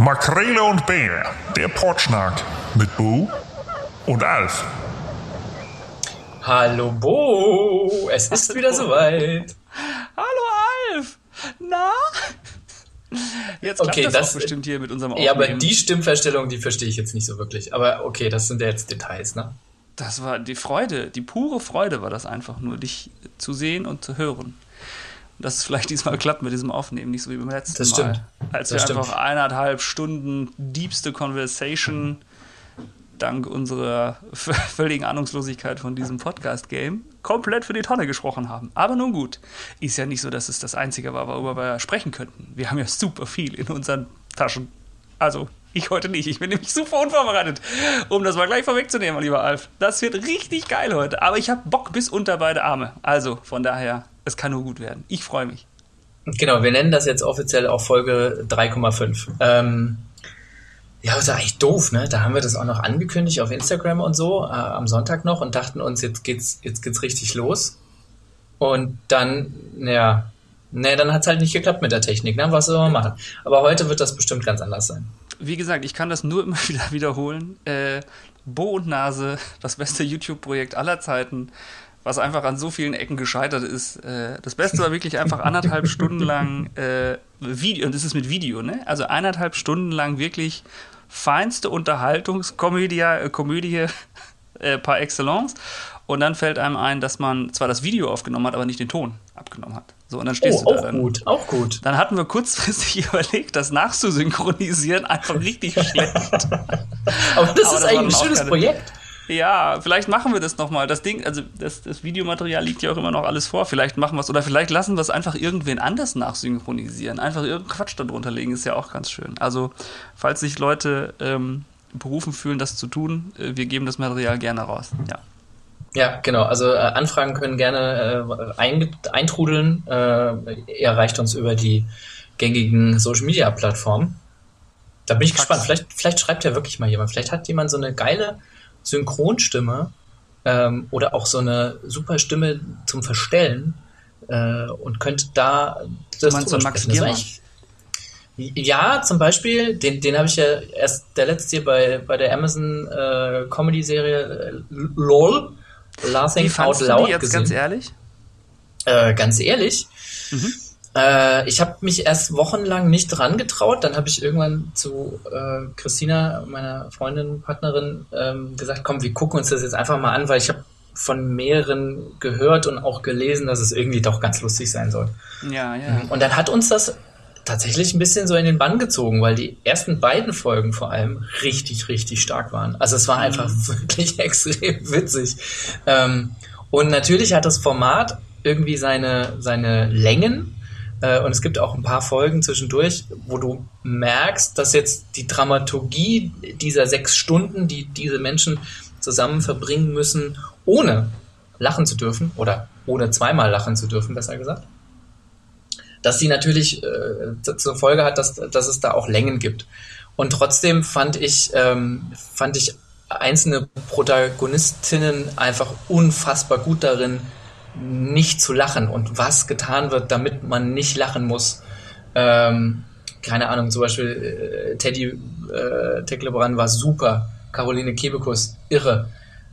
Makrele und Bär, der Portschnack mit Bo und Alf. Hallo Bo, es ist wieder soweit. Hallo Alf, na? Jetzt okay, das, das auch bestimmt hier mit unserem Aufnehmen. Ja, aber die Stimmverstellung, die verstehe ich jetzt nicht so wirklich. Aber okay, das sind ja jetzt Details, ne? Das war die Freude, die pure Freude war das einfach nur, dich zu sehen und zu hören. Dass es vielleicht diesmal klappt mit diesem Aufnehmen, nicht so wie beim letzten das Mal. Stimmt. Als das wir stimmt. einfach eineinhalb Stunden diebste Conversation dank unserer völligen Ahnungslosigkeit von diesem Podcast-Game komplett für die Tonne gesprochen haben. Aber nun gut, ist ja nicht so, dass es das Einzige war, worüber wir sprechen könnten. Wir haben ja super viel in unseren Taschen. Also, ich heute nicht. Ich bin nämlich super unvorbereitet, um das mal gleich vorwegzunehmen, lieber Alf. Das wird richtig geil heute. Aber ich habe Bock bis unter beide Arme. Also, von daher, es kann nur gut werden. Ich freue mich. Genau, wir nennen das jetzt offiziell auch Folge 3,5. Ähm, ja, das ist eigentlich doof, ne? Da haben wir das auch noch angekündigt auf Instagram und so, äh, am Sonntag noch und dachten uns, jetzt geht's, jetzt geht's richtig los. Und dann, ja, ne, dann hat's halt nicht geklappt mit der Technik, ne? Was soll man machen? Aber heute wird das bestimmt ganz anders sein. Wie gesagt, ich kann das nur immer wieder wiederholen. Äh, Bo und Nase, das beste YouTube-Projekt aller Zeiten, was einfach an so vielen Ecken gescheitert ist. Äh, das Beste war wirklich einfach anderthalb Stunden lang äh, Video, und das ist mit Video, ne? Also eineinhalb Stunden lang wirklich feinste Unterhaltungskomödie äh, Komödie, äh, par excellence. Und dann fällt einem ein, dass man zwar das Video aufgenommen hat, aber nicht den Ton abgenommen hat. So, und dann stehst oh, du da. Auch dann, gut, auch gut. Dann hatten wir kurzfristig überlegt, das nachzusynchronisieren, einfach richtig schlecht. Aber das Aber ist das eigentlich ein schönes keine- Projekt. Ja, vielleicht machen wir das nochmal. Das Ding, also das, das Videomaterial liegt ja auch immer noch alles vor. Vielleicht machen wir es oder vielleicht lassen wir es einfach irgendwen anders nachsynchronisieren. Einfach irgendeinen Quatsch darunter legen, ist ja auch ganz schön. Also, falls sich Leute ähm, berufen fühlen, das zu tun, äh, wir geben das Material gerne raus. Ja. Ja, genau. Also äh, Anfragen können gerne äh, ein, eintrudeln. Äh, ihr erreicht uns über die gängigen Social Media Plattformen. Da bin ich Fax. gespannt. Vielleicht, vielleicht schreibt ja wirklich mal jemand. Vielleicht hat jemand so eine geile Synchronstimme ähm, oder auch so eine super Stimme zum Verstellen äh, und könnte da das meinst drüber Max Giermann? Ja, zum Beispiel, den, den habe ich ja erst der letzte hier bei, bei der Amazon äh, Comedy-Serie äh, LOL, Laughing Out fandst du Loud die jetzt gesehen. ganz ehrlich? Äh, ganz ehrlich, Mhm. Äh, ich habe mich erst wochenlang nicht dran getraut. Dann habe ich irgendwann zu äh, Christina, meiner Freundin, Partnerin, ähm, gesagt, komm, wir gucken uns das jetzt einfach mal an, weil ich habe von mehreren gehört und auch gelesen, dass es irgendwie doch ganz lustig sein soll. Ja, ja. Und dann hat uns das tatsächlich ein bisschen so in den Bann gezogen, weil die ersten beiden Folgen vor allem richtig, richtig stark waren. Also es war einfach wirklich extrem witzig. Ähm, und natürlich hat das Format irgendwie seine, seine Längen. Äh, und es gibt auch ein paar Folgen zwischendurch, wo du merkst, dass jetzt die Dramaturgie dieser sechs Stunden, die diese Menschen zusammen verbringen müssen, ohne lachen zu dürfen oder ohne zweimal lachen zu dürfen, besser gesagt, dass sie natürlich äh, zur Folge hat, dass, dass es da auch Längen gibt. Und trotzdem fand ich, ähm, fand ich einzelne Protagonistinnen einfach unfassbar gut darin, nicht zu lachen und was getan wird, damit man nicht lachen muss. Ähm, keine Ahnung, zum Beispiel äh, Teddy äh, Tecklebrand war super, Caroline Kebekus irre.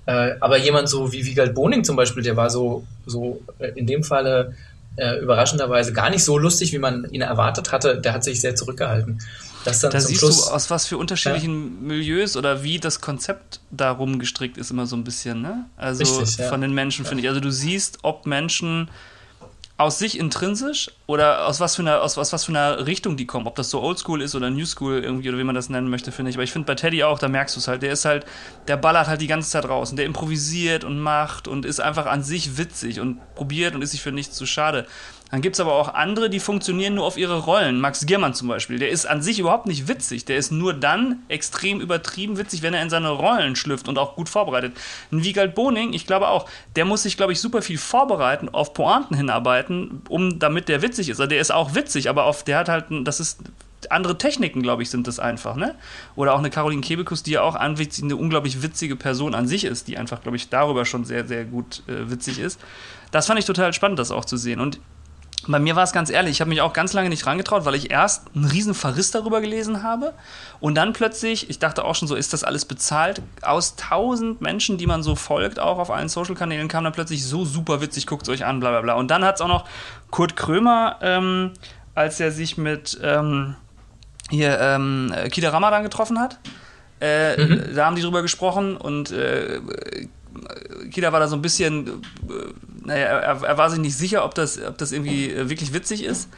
Äh, aber jemand so wie Wiegald Boning zum Beispiel, der war so, so äh, in dem Falle äh, überraschenderweise gar nicht so lustig, wie man ihn erwartet hatte. Der hat sich sehr zurückgehalten. Das dann Da siehst Schluss, du, aus was für unterschiedlichen Milieus oder wie das Konzept darum gestrickt ist, immer so ein bisschen, ne? Also Richtig, ja. von den Menschen, finde ich. Also du siehst, ob Menschen aus sich intrinsisch oder aus was für einer, aus was, was für einer Richtung die kommen. Ob das so Oldschool ist oder New School irgendwie oder wie man das nennen möchte, finde ich. Aber ich finde bei Teddy auch, da merkst du es halt. Der ist halt, der ballert halt die ganze Zeit raus und der improvisiert und macht und ist einfach an sich witzig und probiert und ist sich für nichts zu schade. Dann gibt es aber auch andere, die funktionieren nur auf ihre Rollen. Max Giermann zum Beispiel, der ist an sich überhaupt nicht witzig. Der ist nur dann extrem übertrieben witzig, wenn er in seine Rollen schlüpft und auch gut vorbereitet. Ein Wiegald Boning, ich glaube auch, der muss sich, glaube ich, super viel vorbereiten, auf Pointen hinarbeiten, um damit der witzig ist. Also der ist auch witzig, aber auf, der hat halt, das ist andere Techniken, glaube ich, sind das einfach, ne? Oder auch eine Caroline Kebekus, die ja auch eine unglaublich witzige Person an sich ist, die einfach, glaube ich, darüber schon sehr, sehr gut äh, witzig ist. Das fand ich total spannend, das auch zu sehen. Und Bei mir war es ganz ehrlich, ich habe mich auch ganz lange nicht rangetraut, weil ich erst einen riesen Verriss darüber gelesen habe und dann plötzlich, ich dachte auch schon so, ist das alles bezahlt? Aus tausend Menschen, die man so folgt, auch auf allen Social-Kanälen, kam dann plötzlich so super witzig, guckt es euch an, bla bla bla. Und dann hat es auch noch Kurt Krömer, ähm, als er sich mit ähm, hier ähm, Kida Ramadan getroffen hat, äh, mhm. da haben die drüber gesprochen und äh, Kida war da so ein bisschen, äh, naja, er, er, war sich nicht sicher, ob das, ob das irgendwie äh, wirklich witzig ist.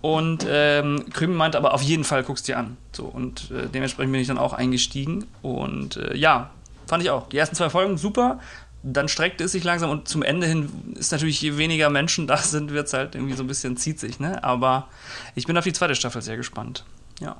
Und ähm, Krümel meinte aber auf jeden Fall guckst dir an. So, und äh, dementsprechend bin ich dann auch eingestiegen. Und äh, ja, fand ich auch. Die ersten zwei Folgen super. Dann streckte es sich langsam und zum Ende hin ist natürlich, je weniger Menschen da sind, wird es halt irgendwie so ein bisschen zieht sich, ne? Aber ich bin auf die zweite Staffel sehr gespannt. Ja.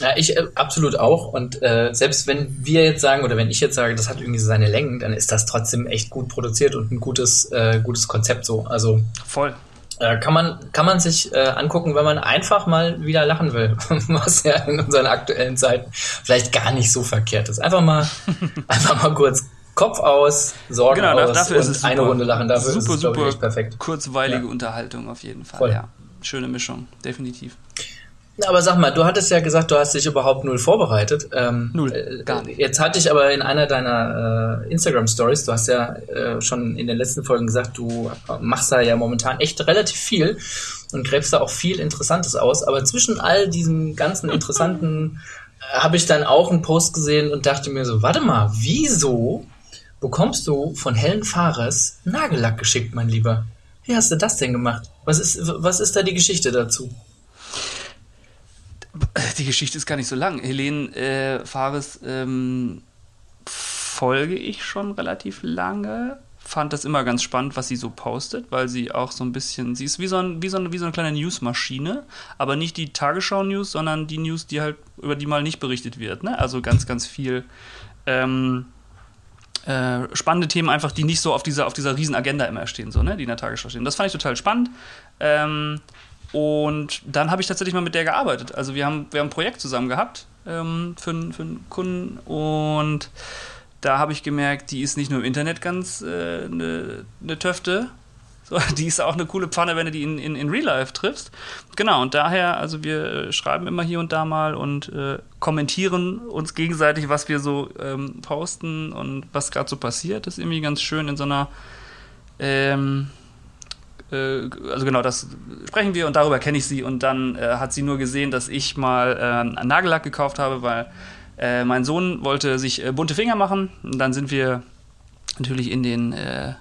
Ja, ich äh, absolut auch. Und äh, selbst wenn wir jetzt sagen oder wenn ich jetzt sage, das hat irgendwie seine Längen, dann ist das trotzdem echt gut produziert und ein gutes, äh, gutes Konzept so. Also voll. Äh, kann man kann man sich äh, angucken, wenn man einfach mal wieder lachen will, was ja in unseren aktuellen Zeiten vielleicht gar nicht so verkehrt ist. Einfach mal einfach mal kurz Kopf aus, Sorgen genau, aus dafür und eine Runde lachen. Dafür super, ist es, super ich, perfekt. Kurzweilige ja. Unterhaltung auf jeden Fall. Voll. Ja, schöne Mischung, definitiv. Aber sag mal, du hattest ja gesagt, du hast dich überhaupt null vorbereitet. Ähm, null, äh, gar nicht. Jetzt hatte ich aber in einer deiner äh, Instagram-Stories, du hast ja äh, schon in den letzten Folgen gesagt, du machst da ja momentan echt relativ viel und gräbst da auch viel Interessantes aus. Aber zwischen all diesen ganzen interessanten äh, habe ich dann auch einen Post gesehen und dachte mir so, warte mal, wieso bekommst du von Helen Fares Nagellack geschickt, mein Lieber? Wie hast du das denn gemacht? Was ist, was ist da die Geschichte dazu? Die Geschichte ist gar nicht so lang. Helene äh, Fares ähm, folge ich schon relativ lange. Fand das immer ganz spannend, was sie so postet, weil sie auch so ein bisschen, sie ist wie so, ein, wie so, eine, wie so eine kleine Newsmaschine, aber nicht die Tagesschau-News, sondern die News, die halt, über die mal nicht berichtet wird. Ne? Also ganz, ganz viel ähm, äh, spannende Themen einfach, die nicht so auf dieser, auf dieser riesen immer stehen, so, ne? die in der Tagesschau stehen. Das fand ich total spannend. Ähm, und dann habe ich tatsächlich mal mit der gearbeitet. Also wir haben, wir haben ein Projekt zusammen gehabt ähm, für, für einen Kunden und da habe ich gemerkt, die ist nicht nur im Internet ganz eine äh, ne, ne Töfte, so, die ist auch eine coole Pfanne, wenn du die in, in, in Real Life triffst. Genau, und daher, also wir schreiben immer hier und da mal und äh, kommentieren uns gegenseitig, was wir so ähm, posten und was gerade so passiert. Das ist irgendwie ganz schön in so einer ähm, äh, also genau, das sprechen wir und darüber kenne ich sie. Und dann äh, hat sie nur gesehen, dass ich mal äh, einen Nagellack gekauft habe, weil äh, mein Sohn wollte sich äh, bunte Finger machen. Und dann sind wir natürlich in den, äh,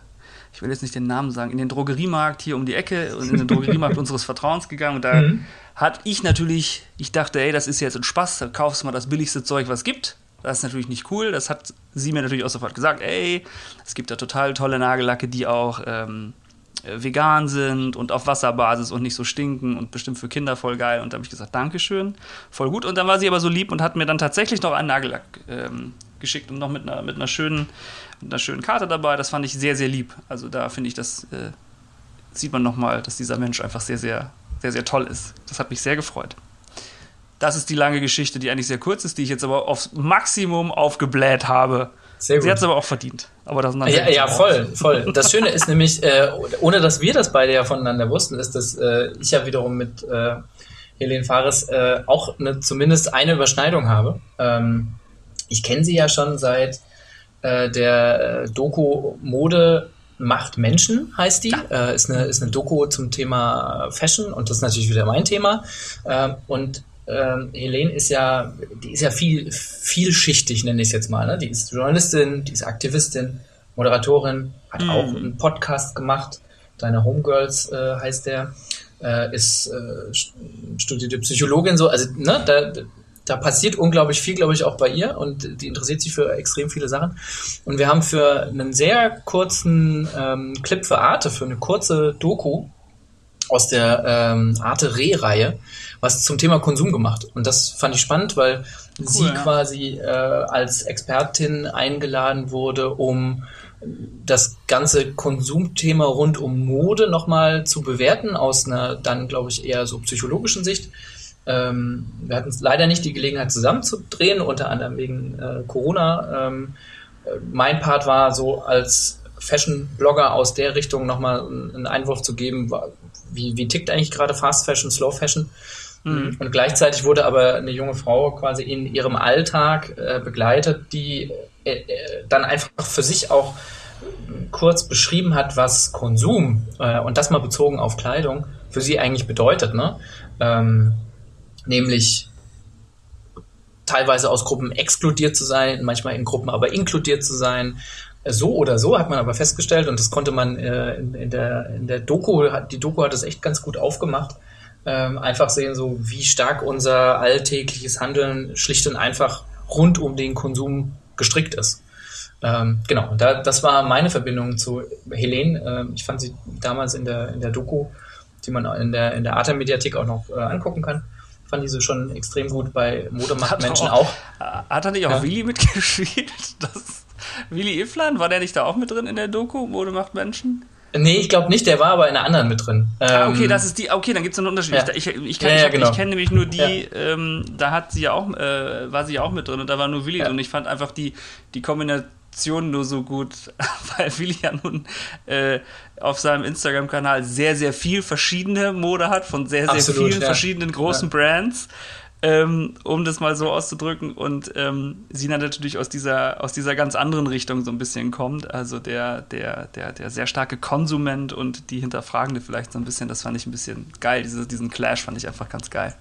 ich will jetzt nicht den Namen sagen, in den Drogeriemarkt hier um die Ecke und in den Drogeriemarkt unseres Vertrauens gegangen. Und da mhm. hat ich natürlich, ich dachte, ey, das ist jetzt ein Spaß, da kaufst du mal das billigste Zeug, was es gibt. Das ist natürlich nicht cool. Das hat sie mir natürlich auch sofort gesagt. Ey, es gibt da total tolle Nagellacke, die auch ähm, äh, vegan sind und auf Wasserbasis und nicht so stinken und bestimmt für Kinder voll geil. Und da habe ich gesagt, Dankeschön, voll gut. Und dann war sie aber so lieb und hat mir dann tatsächlich noch einen Nagellack ähm, geschickt und noch mit einer, mit einer schönen, mit einer schönen Karte dabei. Das fand ich sehr, sehr lieb. Also da finde ich, das äh, sieht man nochmal, dass dieser Mensch einfach sehr, sehr, sehr, sehr toll ist. Das hat mich sehr gefreut. Das ist die lange Geschichte, die eigentlich sehr kurz ist, die ich jetzt aber aufs Maximum aufgebläht habe. Sehr gut. Sie hat es aber auch verdient. Aber das ja, ja, voll, voll. Das Schöne ist nämlich, äh, ohne dass wir das beide ja voneinander wussten, ist, dass äh, ich ja wiederum mit äh, Helene Fares äh, auch eine, zumindest eine Überschneidung habe. Ähm, ich kenne sie ja schon seit äh, der äh, Doku Mode macht Menschen, heißt die. Ja. Äh, ist, eine, ist eine Doku zum Thema Fashion und das ist natürlich wieder mein Thema. Äh, und ähm, Helene ist ja, die ist ja viel, vielschichtig, nenne ich es jetzt mal. Ne? Die ist Journalistin, die ist Aktivistin, Moderatorin, hat mhm. auch einen Podcast gemacht. Deine Homegirls äh, heißt der. Äh, ist äh, studierte Psychologin so. Also, ne, da, da passiert unglaublich viel, glaube ich, auch bei ihr und die interessiert sich für extrem viele Sachen. Und wir haben für einen sehr kurzen ähm, Clip für Arte, für eine kurze Doku aus der ähm, Arte Re-Reihe, was zum Thema Konsum gemacht. Und das fand ich spannend, weil cool, sie ja. quasi äh, als Expertin eingeladen wurde, um das ganze Konsumthema rund um Mode nochmal zu bewerten, aus einer dann, glaube ich, eher so psychologischen Sicht. Ähm, wir hatten leider nicht die Gelegenheit zusammenzudrehen, unter anderem wegen äh, Corona. Ähm, äh, mein Part war so als Fashion-Blogger aus der Richtung nochmal einen Einwurf zu geben, wie, wie tickt eigentlich gerade Fast Fashion, Slow Fashion. Mhm. Und gleichzeitig wurde aber eine junge Frau quasi in ihrem Alltag äh, begleitet, die äh, äh dann einfach für sich auch kurz beschrieben hat, was Konsum äh, und das mal bezogen auf Kleidung für sie eigentlich bedeutet. Ne? Ähm, nämlich teilweise aus Gruppen exkludiert zu sein, manchmal in Gruppen aber inkludiert zu sein. So oder so hat man aber festgestellt und das konnte man äh, in, in, der, in der Doku, die Doku hat es echt ganz gut aufgemacht, ähm, einfach sehen, so wie stark unser alltägliches Handeln schlicht und einfach rund um den Konsum gestrickt ist. Ähm, genau, da, das war meine Verbindung zu Helene. Ähm, ich fand sie damals in der, in der Doku, die man in der, in der Arte-Mediathek auch noch äh, angucken kann, fand diese schon extrem gut bei Modemacht Menschen auch, auch. Hat er nicht auch ja. Willi mitgespielt? Das, Willi Iflan, war der nicht da auch mit drin in der Doku, Modemacht Menschen? Nee, ich glaube nicht, der war aber in einer anderen mit drin. ah, okay, ähm, das ist die, okay, dann gibt es einen Unterschied. Ja. Ich, ich, ja, ja, genau. ich kenne nämlich nur die, ähm, da hat sie ja auch, äh, war sie ja auch mit drin und da war nur Willi und ich fand einfach die, die Kombination nur so gut, weil Willi ja nun äh, auf seinem Instagram-Kanal sehr, sehr viel verschiedene Mode hat von sehr, sehr Absolut, vielen verschiedenen großen Brands ähm, um das mal so auszudrücken. Und ähm, sie natürlich aus dieser, aus dieser ganz anderen Richtung so ein bisschen kommt. Also der, der, der, der sehr starke Konsument und die Hinterfragende vielleicht so ein bisschen, das fand ich ein bisschen geil. Diese, diesen Clash fand ich einfach ganz geil.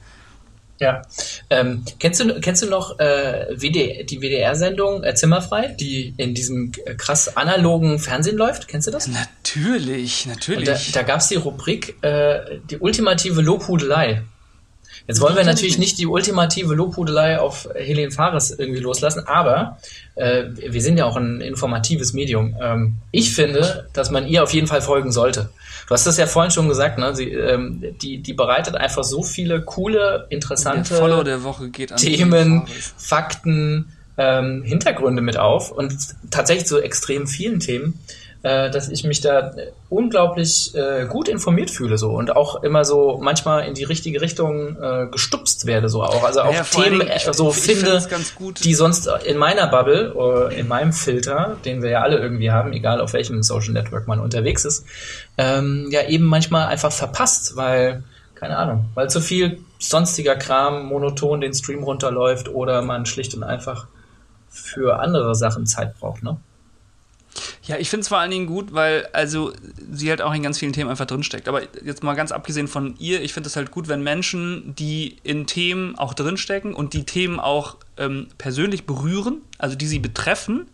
Ja. Ähm, kennst, du, kennst du noch äh, WD, die WDR-Sendung äh, Zimmerfrei, die in diesem krass analogen Fernsehen läuft? Kennst du das? Natürlich, natürlich. Und da, da gab es die Rubrik äh, Die ultimative Lobhudelei. Jetzt wollen wir natürlich nicht die ultimative Lobhudelei auf Helene Fares irgendwie loslassen, aber äh, wir sind ja auch ein informatives Medium. Ähm, ich finde, dass man ihr auf jeden Fall folgen sollte. Du hast das ja vorhin schon gesagt, ne? Sie, ähm, die, die bereitet einfach so viele coole, interessante Themen, Fakten, ähm, Hintergründe mit auf und tatsächlich zu extrem vielen Themen äh, dass ich mich da unglaublich äh, gut informiert fühle so. Und auch immer so manchmal in die richtige Richtung äh, gestupst werde so auch. Also auch ja, Themen Dingen, ich, so ich finde die sonst in meiner Bubble oder in meinem Filter den wir ja alle irgendwie haben egal auf welchem Social Network man unterwegs ist ähm, ja eben manchmal einfach verpasst weil keine Ahnung weil zu viel sonstiger Kram monoton den Stream runterläuft oder man schlicht und einfach für andere Sachen Zeit braucht ne ja, ich finde es vor allen Dingen gut, weil also sie halt auch in ganz vielen Themen einfach drinsteckt. Aber jetzt mal ganz abgesehen von ihr, ich finde es halt gut, wenn Menschen, die in Themen auch drinstecken und die Themen auch ähm, persönlich berühren, also die sie betreffen,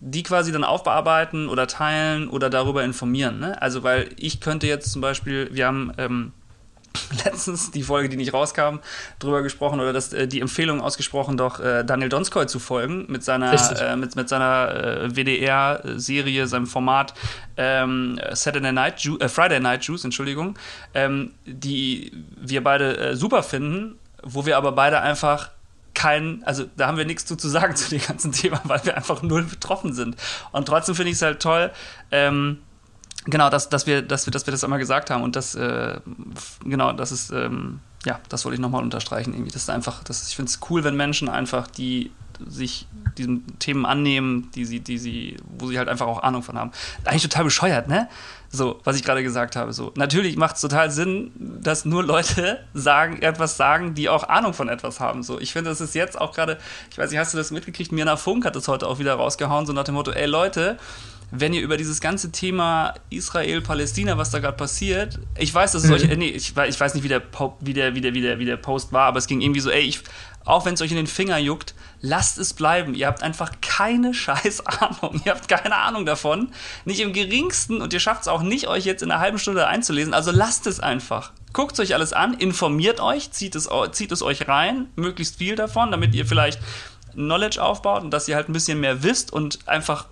die quasi dann aufbearbeiten oder teilen oder darüber informieren. Ne? Also weil ich könnte jetzt zum Beispiel, wir haben ähm, letztens die Folge, die nicht rauskam, drüber gesprochen oder das, äh, die Empfehlung ausgesprochen, doch äh, Daniel Donskoy zu folgen mit seiner, äh, mit, mit seiner WDR-Serie, seinem Format ähm, Saturday Night Ju äh, Friday Night Juice, Entschuldigung, ähm, die wir beide äh, super finden, wo wir aber beide einfach kein, also da haben wir nichts zu, zu sagen zu dem ganzen Thema, weil wir einfach null betroffen sind. Und trotzdem finde ich es halt toll, ähm, Genau, dass, dass, wir, dass, wir, dass wir das einmal gesagt haben und das, äh, genau, das ist, ähm, ja, das wollte ich nochmal unterstreichen. Irgendwie. Das ist einfach, das, ich finde es cool, wenn Menschen einfach, die sich diesen Themen annehmen, die sie, die sie, wo sie halt einfach auch Ahnung von haben. Eigentlich total bescheuert, ne? So, was ich gerade gesagt habe. So, natürlich macht es total Sinn, dass nur Leute sagen, etwas sagen, die auch Ahnung von etwas haben. So, ich finde, das ist jetzt auch gerade, ich weiß nicht, hast du das mitgekriegt? Mirna Funk hat das heute auch wieder rausgehauen, so nach dem Motto, ey Leute, wenn ihr über dieses ganze Thema Israel-Palästina, was da gerade passiert, ich weiß, dass es mhm. euch, nee, ich, ich, weiß nicht, wie der, wie, der, wie, der, wie, der, wie der Post war, aber es ging irgendwie so, ey, ich, auch wenn es euch in den Finger juckt, lasst es bleiben. Ihr habt einfach keine scheiß Ahnung. Ihr habt keine Ahnung davon. Nicht im geringsten und ihr schafft es auch nicht, euch jetzt in einer halben Stunde einzulesen. Also lasst es einfach. Guckt euch alles an, informiert euch, zieht es, zieht es euch rein, möglichst viel davon, damit ihr vielleicht Knowledge aufbaut und dass ihr halt ein bisschen mehr wisst und einfach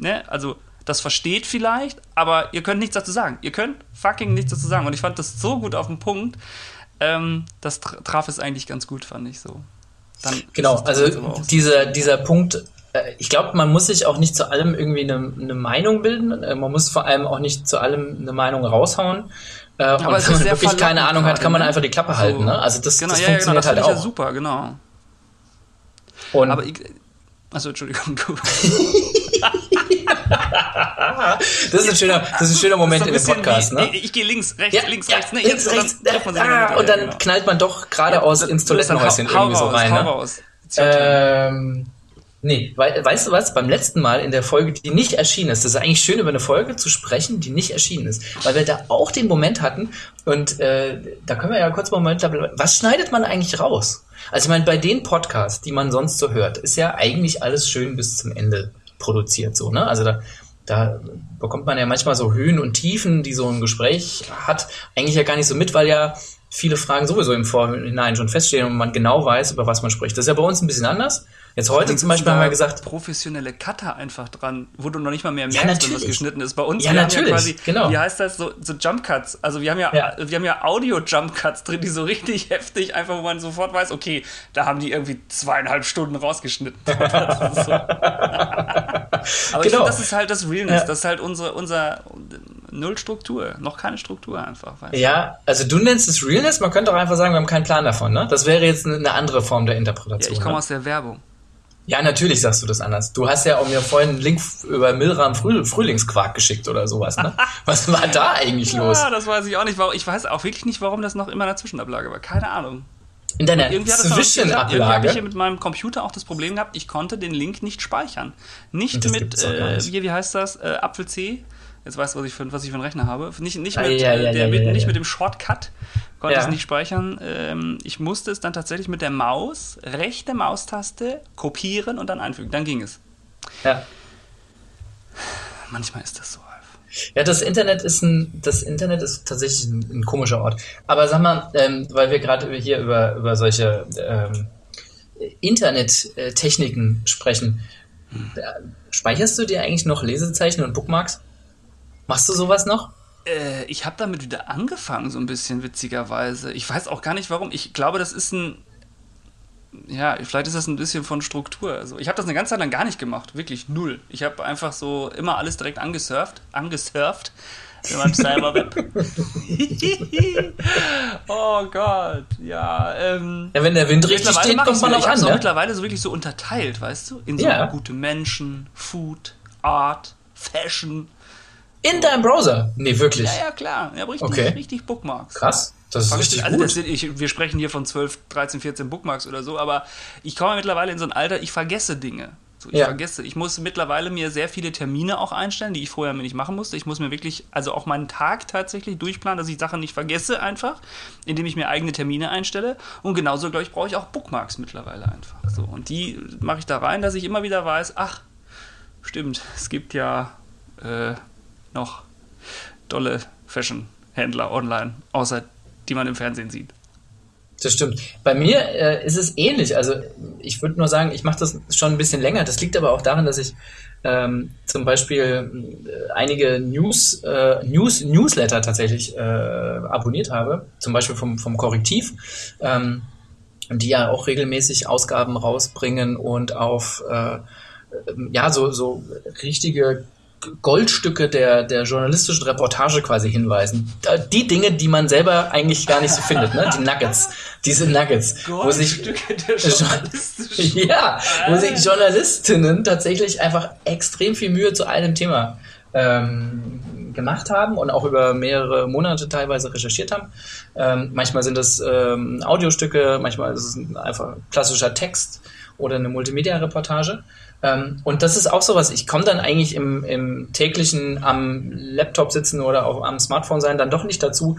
ne, also das versteht vielleicht, aber ihr könnt nichts dazu sagen. Ihr könnt fucking nichts dazu sagen. Und ich fand das so gut auf den Punkt. Ähm, das traf es eigentlich ganz gut, fand ich so. Dann genau, also dieser, dieser Punkt, äh, ich glaube, man muss sich auch nicht zu allem irgendwie eine, eine, Meinung bilden. Äh, man muss vor allem auch nicht zu allem eine Meinung raushauen. Äh, aber und wenn man wirklich keine Ahnung hat, kann man ne? einfach die Klappe so. halten. Ne? Also das, genau, das ja, funktioniert genau, das halt auch. Ja super, genau. Und aber ich, also Entschuldigung. das, ist ein schöner, das ist ein schöner Moment in dem Podcast, wie, ne? Ich, ich gehe links, rechts, ja, links, ja, rechts, ne? Links, rechts, und dann, ah, und dann genau. knallt man doch geradeaus ins Toilettenhäuschen irgendwie so rein. Ne? raus. Ähm, nee, we weißt du was? Beim letzten Mal in der Folge, die nicht erschienen ist, das ist eigentlich schön, über eine Folge zu sprechen, die nicht erschienen ist, weil wir da auch den Moment hatten und äh, da können wir ja kurz mal Moment, was schneidet man eigentlich raus? Also ich meine, bei den Podcasts, die man sonst so hört, ist ja eigentlich alles schön bis zum Ende produziert so, ne? Also da da bekommt man ja manchmal so Höhen und Tiefen, die so ein Gespräch hat, eigentlich ja gar nicht so mit, weil ja viele Fragen sowieso im Vorhinein schon feststehen und man genau weiß, über was man spricht. Das ist ja bei uns ein bisschen anders. Jetzt heute zum Beispiel haben wir gesagt. Professionelle Cutter einfach dran, wo du noch nicht mal mehr merkst, ja, wenn was geschnitten ist. Bei uns ja, wir natürlich, haben ja quasi, genau. wie heißt das, so, so Jump Cuts. Also wir haben ja, ja. wir haben ja Audio-Jump Cuts drin, die so richtig heftig, einfach wo man sofort weiß, okay, da haben die irgendwie zweieinhalb Stunden rausgeschnitten. so. Aber genau. ich finde, das ist halt das Realness, das ist halt unsere, unser null Struktur, noch keine Struktur einfach. ja, also du nennst es Realness, man könnte auch einfach sagen, wir haben keinen Plan davon, ne? Das wäre jetzt eine andere Form der Interpretation. Ja, ich komme ne? aus der Werbung. Ja, natürlich sagst du das anders. Du hast ja auch mir vorhin einen Link über Milram Früh Frühlingsquark geschickt oder sowas, ne? Was war da eigentlich los? Ja, das weiß ich auch nicht. Ich weiß auch wirklich nicht, warum das noch immer in der Zwischenablage war. Keine Ahnung. In deiner Zwischenablage? Irgendwie habe ich hier mit meinem Computer auch das Problem gehabt, ich konnte den Link nicht speichern. Nicht mit, äh, wie, wie heißt das, äh, Apfel C, jetzt weißt du, was ich für, was ich für einen Rechner habe. Nicht, nicht, ah, mit, ja, ja, der, ja, mit, nicht mit dem Shortcut, konnte ja. es nicht speichern. Ähm, ich musste es dann tatsächlich mit der Maus, rechte Maustaste, kopieren und dann einfügen. Dann ging es. Ja. Manchmal ist das so. Ja, das Internet ist ein, das Internet ist tatsächlich ein, ein komischer Ort. Aber sag mal, ähm, weil wir gerade hier über, über solche ähm, Internettechniken sprechen, hm. speicherst du dir eigentlich noch Lesezeichen und Bookmarks? Machst du sowas noch? Äh, ich habe damit wieder angefangen, so ein bisschen witzigerweise. Ich weiß auch gar nicht warum. Ich glaube, das ist ein. Ja, vielleicht ist das ein bisschen von Struktur. Also ich habe das eine ganze Zeit lang gar nicht gemacht, wirklich null. Ich habe einfach so immer alles direkt angesurft, angesurft in meinem Cyberweb. oh Gott, ja. Ähm, ja, wenn der Wind richtig steht, kommt man auch an. Ich ne? mittlerweile so wirklich so unterteilt, weißt du, in so ja. gute Menschen, Food, Art, Fashion, in deinem Browser? Nee, wirklich. Ja, ja, klar. Ja, richtig, okay. richtig Bookmarks. Krass. Das ist richtig also gut. Das ich, wir sprechen hier von 12, 13, 14 Bookmarks oder so, aber ich komme mittlerweile in so ein Alter, ich vergesse Dinge. So, ich ja. vergesse, ich muss mittlerweile mir sehr viele Termine auch einstellen, die ich vorher mir nicht machen musste. Ich muss mir wirklich, also auch meinen Tag tatsächlich durchplanen, dass ich Sachen nicht vergesse einfach, indem ich mir eigene Termine einstelle. Und genauso, glaube ich, brauche ich auch Bookmarks mittlerweile einfach. So, und die mache ich da rein, dass ich immer wieder weiß, ach, stimmt, es gibt ja äh, noch dolle Fashion-Händler online, außer die man im Fernsehen sieht. Das stimmt. Bei mir äh, ist es ähnlich. Also ich würde nur sagen, ich mache das schon ein bisschen länger. Das liegt aber auch daran, dass ich ähm, zum Beispiel äh, einige News, äh, News, Newsletter tatsächlich äh, abonniert habe. Zum Beispiel vom, vom Korrektiv. Ähm, die ja auch regelmäßig Ausgaben rausbringen und auf äh, ja so, so richtige Goldstücke der, der journalistischen Reportage quasi hinweisen. Die Dinge, die man selber eigentlich gar nicht so findet, ne? Die Nuggets. Diese Nuggets. Goldstücke wo sich, der journalistischen Ja, wo sich Journalistinnen tatsächlich einfach extrem viel Mühe zu einem Thema ähm, gemacht haben und auch über mehrere Monate teilweise recherchiert haben. Ähm, manchmal sind das ähm, Audiostücke, manchmal ist es einfach klassischer Text oder eine Multimedia-Reportage. Ähm, und das ist auch sowas, ich komme dann eigentlich im, im täglichen am Laptop sitzen oder auch am Smartphone sein dann doch nicht dazu,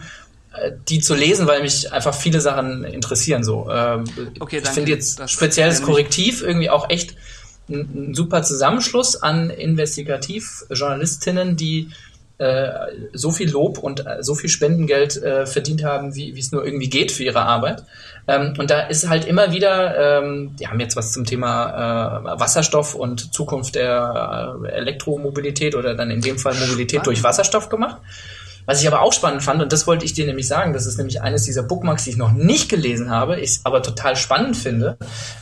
äh, die zu lesen, weil mich einfach viele Sachen interessieren. So. Ähm, okay, ich finde jetzt das spezielles Korrektiv irgendwie auch echt ein, ein super Zusammenschluss an Investigativjournalistinnen, die so viel Lob und äh, so viel Spendengeld äh, verdient haben, wie es nur irgendwie geht für ihre Arbeit. Ähm, und da ist halt immer wieder, ähm, die haben jetzt was zum Thema äh, Wasserstoff und Zukunft der äh, Elektromobilität oder dann in dem Fall Mobilität spannend. durch Wasserstoff gemacht. Was ich aber auch spannend fand, und das wollte ich dir nämlich sagen, das ist nämlich eines dieser Bookmarks, die ich noch nicht gelesen habe, ich aber total spannend finde,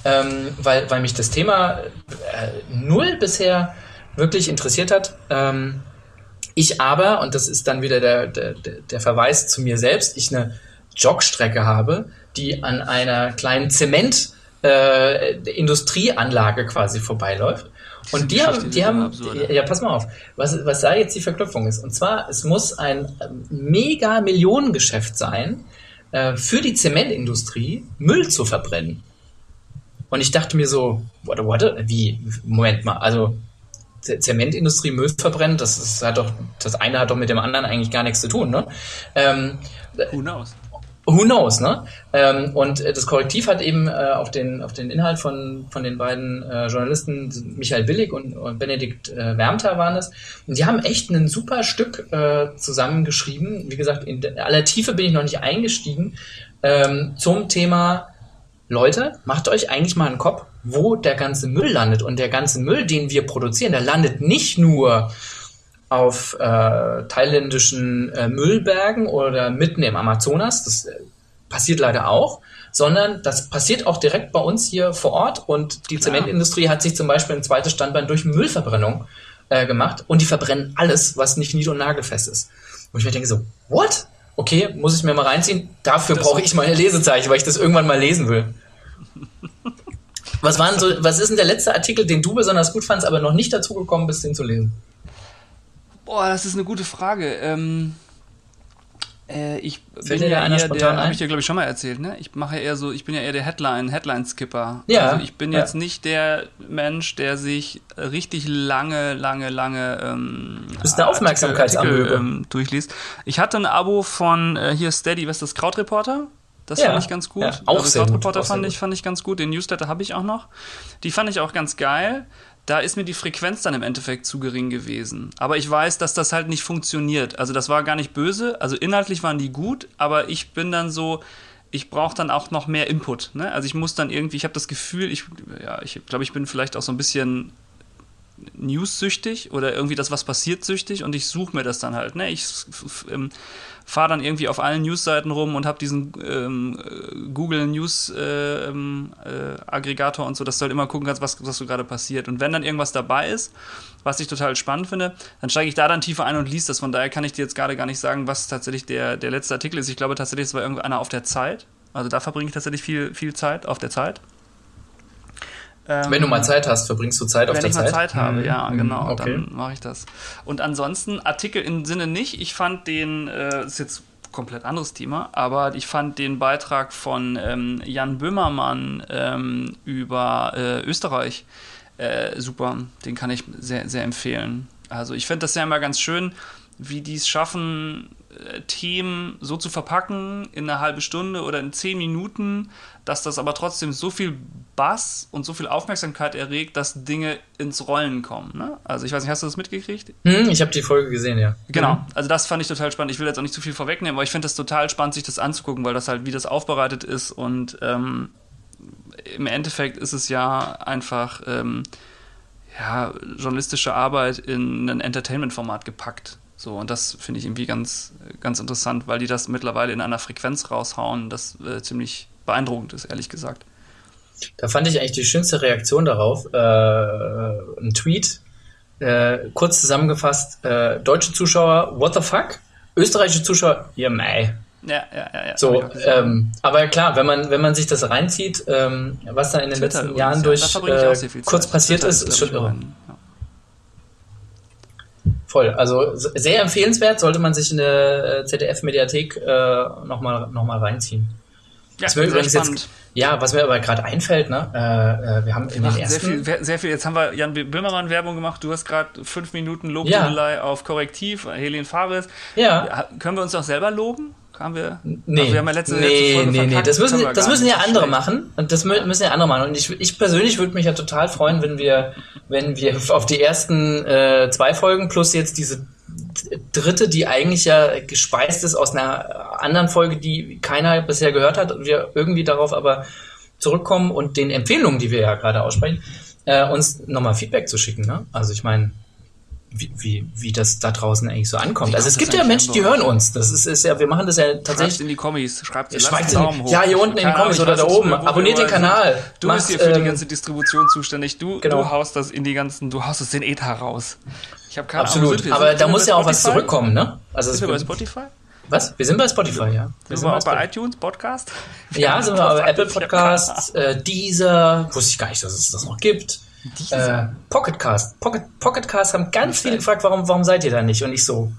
ähm, weil, weil mich das Thema äh, null bisher wirklich interessiert hat. Ähm, ich aber, und das ist dann wieder der, der, der Verweis zu mir selbst, ich eine Jogstrecke habe, die an einer kleinen Zement äh, Industrieanlage quasi vorbeiläuft. Und die haben, die haben, absurd, ja, pass mal auf, was, was da jetzt die Verknüpfung ist. Und zwar, es muss ein mega Millionengeschäft sein, äh, für die Zementindustrie Müll zu verbrennen. Und ich dachte mir so, what, what, wie, Moment mal, also Zementindustrie Müll verbrennt, das ist halt doch, das eine hat doch mit dem anderen eigentlich gar nichts zu tun, ne? Ähm, Who knows? Who knows, ne? Ähm, und das Korrektiv hat eben äh, auf, den, auf den Inhalt von, von den beiden äh, Journalisten, Michael Billig und, und Benedikt äh, Wärmter waren es. Und die haben echt ein super Stück äh, zusammengeschrieben. Wie gesagt, in aller Tiefe bin ich noch nicht eingestiegen ähm, zum Thema Leute, macht euch eigentlich mal einen Kopf, wo der ganze Müll landet. Und der ganze Müll, den wir produzieren, der landet nicht nur auf äh, thailändischen äh, Müllbergen oder mitten im Amazonas. Das äh, passiert leider auch. Sondern das passiert auch direkt bei uns hier vor Ort. Und die Klar. Zementindustrie hat sich zum Beispiel ein zweites Standbein durch Müllverbrennung äh, gemacht. Und die verbrennen alles, was nicht nied- und nagelfest ist. Und ich mir denke so, what? Okay, muss ich mir mal reinziehen. Dafür brauche ich meine Lesezeichen, weil ich das irgendwann mal lesen will. Was waren so, was ist denn der letzte Artikel, den du besonders gut fandst, aber noch nicht dazu gekommen bist, den zu lesen? Boah, das ist eine gute Frage. Ähm, äh, ich Fällt bin ja einer eher der, habe ich dir glaube ich schon mal erzählt, ne? Ich mache eher so, ich bin ja eher der Headline, Headline-Skipper. Ja, Also ich bin ja. jetzt nicht der Mensch, der sich richtig lange, lange, lange ähm, bist eine Aufmerksamkeitsamöbe. Ähm, durchliest. Ich hatte ein Abo von äh, hier Steady, was ist das Krautreporter? Das Ja, fand ich ganz gut. ja, auch also sehr sehr fand ich, fand ich ganz gut. Den Newsletter habe ich auch noch. Die fand ich auch ganz geil. Da ist mir die Frequenz dann im Endeffekt zu gering gewesen. Aber ich weiß, dass das halt nicht funktioniert. Also das war gar nicht böse. Also inhaltlich waren die gut, aber ich bin dann so, ich brauche dann auch noch mehr Input. Ne? Also ich muss dann irgendwie, ich habe das Gefühl, ich, ja, ich glaube, ich bin vielleicht auch so ein bisschen News-süchtig oder irgendwie das, was passiert, süchtig und ich suche mir das dann halt. Ne? Ich ähm, fahre dann irgendwie auf allen Newsseiten rum und habe diesen ähm, äh, Google News äh, ähm, äh, Aggregator und so, dass du halt immer gucken kannst, was, was so gerade passiert. Und wenn dann irgendwas dabei ist, was ich total spannend finde, dann steige ich da dann tiefer ein und liest das. Von daher kann ich dir jetzt gerade gar nicht sagen, was tatsächlich der, der letzte Artikel ist. Ich glaube tatsächlich, es war irgendeiner auf der Zeit. Also da verbringe ich tatsächlich viel, viel Zeit auf der Zeit. Ähm, Wenn du mal Zeit hast, verbringst du Zeit auf wenn der ich Zeit? mal Zeit habe, Mhm. ja, genau, Okay. dann mache ich das. Und ansonsten Artikel im Sinne nicht. Ich fand den, äh, ist jetzt komplett anderes Thema, aber ich fand den Beitrag von ähm, Jan Böhmermann ähm, über äh, Österreich äh, super. Den kann ich sehr, sehr empfehlen. Also ich finde das ja immer ganz schön, wie die es schaffen, Themen so zu verpacken in eine halbe Stunde oder in zehn Minuten, dass das aber trotzdem so viel Bass und so viel Aufmerksamkeit erregt, dass Dinge ins Rollen kommen. Ne? Also ich weiß nicht, hast du das mitgekriegt? Hm, ich habe die Folge gesehen, ja. Genau, also das fand ich total spannend. Ich will jetzt auch nicht zu viel vorwegnehmen, aber ich finde das total spannend, sich das anzugucken, weil das halt, wie das aufbereitet ist und ähm, im Endeffekt ist es ja einfach ähm, ja, journalistische Arbeit in ein Entertainment-Format gepackt. So, und das finde ich irgendwie ganz, ganz interessant, weil die das mittlerweile in einer Frequenz raushauen, das äh, ziemlich beeindruckend ist, ehrlich gesagt. Da fand ich eigentlich die schönste Reaktion darauf, äh, ein Tweet, äh, kurz zusammengefasst, äh, deutsche Zuschauer, what the fuck? Österreichische Zuschauer, ja, mei. Ja, ja, ja. ja So, ähm, aber klar, wenn man, wenn man sich das reinzieht, ähm, was da in den Twitter letzten übrigens, Jahren ja, durch äh, kurz passiert Twitter ist, ist schon irre. Voll. Also sehr empfehlenswert, sollte man sich in der äh, ZDF-Mediathek äh, nochmal noch mal reinziehen. Ja, mir sehr übrigens spannend. jetzt, ja, was mir aber gerade einfällt, ne, äh, äh, wir haben in den Machen sehr ersten, viel, sehr viel. Jetzt haben wir Jan Böhmermann Werbung gemacht. Du hast gerade fünf Minuten Lobhudelei auf Korrektiv, Helene Fares. ja, Ja, können wir uns auch selber loben? Haben wir? Nee, Also wir haben ja letzte, nee, letzte Folge nee, nee, verkackt, das müssen, wir das müssen ja andere schlecht. machen und das mü- müssen ja andere machen. Und ich, ich persönlich würde mich ja total freuen, wenn wir, wenn wir auf die ersten äh, zwei Folgen plus jetzt diese dritte, die eigentlich ja gespeist ist aus einer anderen Folge, die keiner bisher gehört hat, und wir irgendwie darauf aber zurückkommen und den Empfehlungen, die wir ja gerade aussprechen, äh, uns nochmal Feedback zu schicken. Ne? Also ich meine, wie, wie, wie das da draußen eigentlich so ankommt. Also es gibt ja Menschen, die hören uns. Das ist, ist ja, wir machen das ja Schreibt tatsächlich in die Kommis, schreibt Ja, schreibt in- Daumen hoch. ja, hier unten in den Ahnung, Kommis oder da oben. Abonniert den. Kanal. Du Macht, bist hier für die ähm, ganze Distribution zuständig. Du, genau. du haust das in die ganzen, du haust es den Ether raus. Ich habe keine Ahnung. Absolut. wir? Aber Sind- da muss ja auch was zurückkommen, ne? Also Sind wir bei Spotify? Was? Wir sind bei Spotify, ja. Wir sind, sind wir auch bei iTunes Podcast? Ja, sind wir bei Apple Podcast, äh, Deezer, wusste ich gar nicht, dass es das noch gibt. Äh, Pocketcast. Pocket, Pocketcast haben ganz viele gefragt, warum, warum seid ihr da nicht? Und ich so,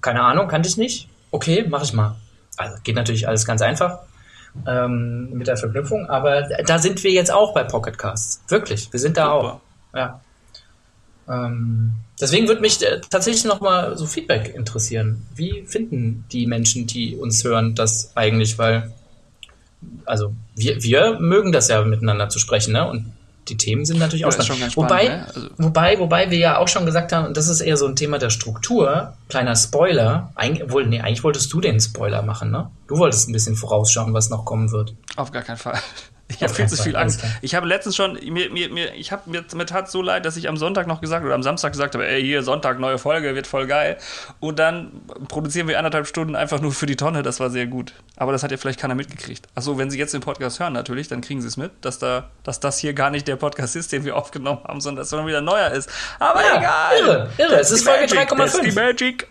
keine Ahnung, kannte ich nicht. Okay, mach ich mal. Also geht natürlich alles ganz einfach ähm, mit der Verknüpfung, aber da sind wir jetzt auch bei Pocketcasts. Wirklich, wir sind da Super. auch. Ja. Ähm, deswegen würde mich äh, tatsächlich nochmal so Feedback interessieren. Wie finden die Menschen, die uns hören, das eigentlich? Weil, also wir, wir mögen das ja miteinander zu sprechen, ne? Und die Themen sind natürlich auch spannend. Wobei, ne? also wobei, wobei wir ja auch schon gesagt haben, das ist eher so ein Thema der Struktur. Kleiner Spoiler. Eig wohl, nee, eigentlich wolltest du den Spoiler machen, ne? Du wolltest ein bisschen vorausschauen, was noch kommen wird. Auf gar keinen Fall. Ich habe viel zu viel Angst. Ich habe letztens schon, mir, mir, mir, ich habe mir, mir tat so leid, dass ich am Sonntag noch gesagt oder am Samstag gesagt habe, ey, hier Sonntag, neue Folge, wird voll geil. Und dann produzieren wir anderthalb Stunden einfach nur für die Tonne, das war sehr gut. Aber das hat ja vielleicht keiner mitgekriegt. Achso, wenn Sie jetzt den Podcast hören natürlich, dann kriegen Sie es mit, dass, da, dass das hier gar nicht der Podcast ist, den wir aufgenommen haben, sondern dass es schon wieder neuer ist. Aber ja, egal. Irre, irre. Es ist Folge 3,5. Das ist die Magic.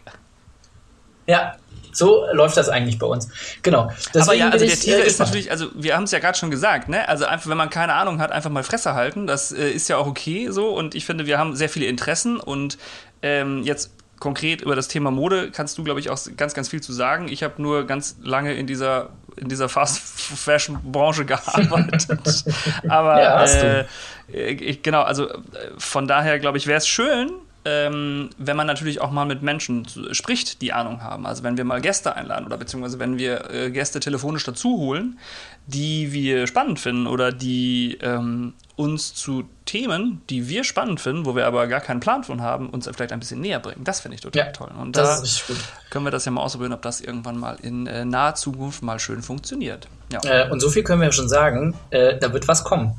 Ja, so läuft das eigentlich bei uns. Genau. Deswegen Aber ja, also der Tiger äh, ist natürlich, also wir haben es ja gerade schon gesagt, ne? Also einfach, wenn man keine Ahnung hat, einfach mal Fresse halten. Das äh, ist ja auch okay so. Und ich finde, wir haben sehr viele Interessen und ähm, jetzt konkret über das Thema Mode kannst du, glaube ich, auch ganz, ganz viel zu sagen. Ich habe nur ganz lange in dieser, in dieser Fast-Fashion-Branche gearbeitet. Aber ja, äh, ich, genau, also äh, von daher, glaube ich, wäre es schön, ähm, wenn man natürlich auch mal mit Menschen spricht, die Ahnung haben. Also wenn wir mal Gäste einladen oder beziehungsweise wenn wir äh, Gäste telefonisch dazu holen, die wir spannend finden oder die ähm, uns zu Themen, die wir spannend finden, wo wir aber gar keinen Plan von haben, uns vielleicht ein bisschen näher bringen. Das finde ich total ja, toll. Und da können wir das ja mal ausprobieren, ob das irgendwann mal in äh, naher Zukunft mal schön funktioniert. Ja. Äh, und so viel können wir schon sagen, äh, da wird was kommen.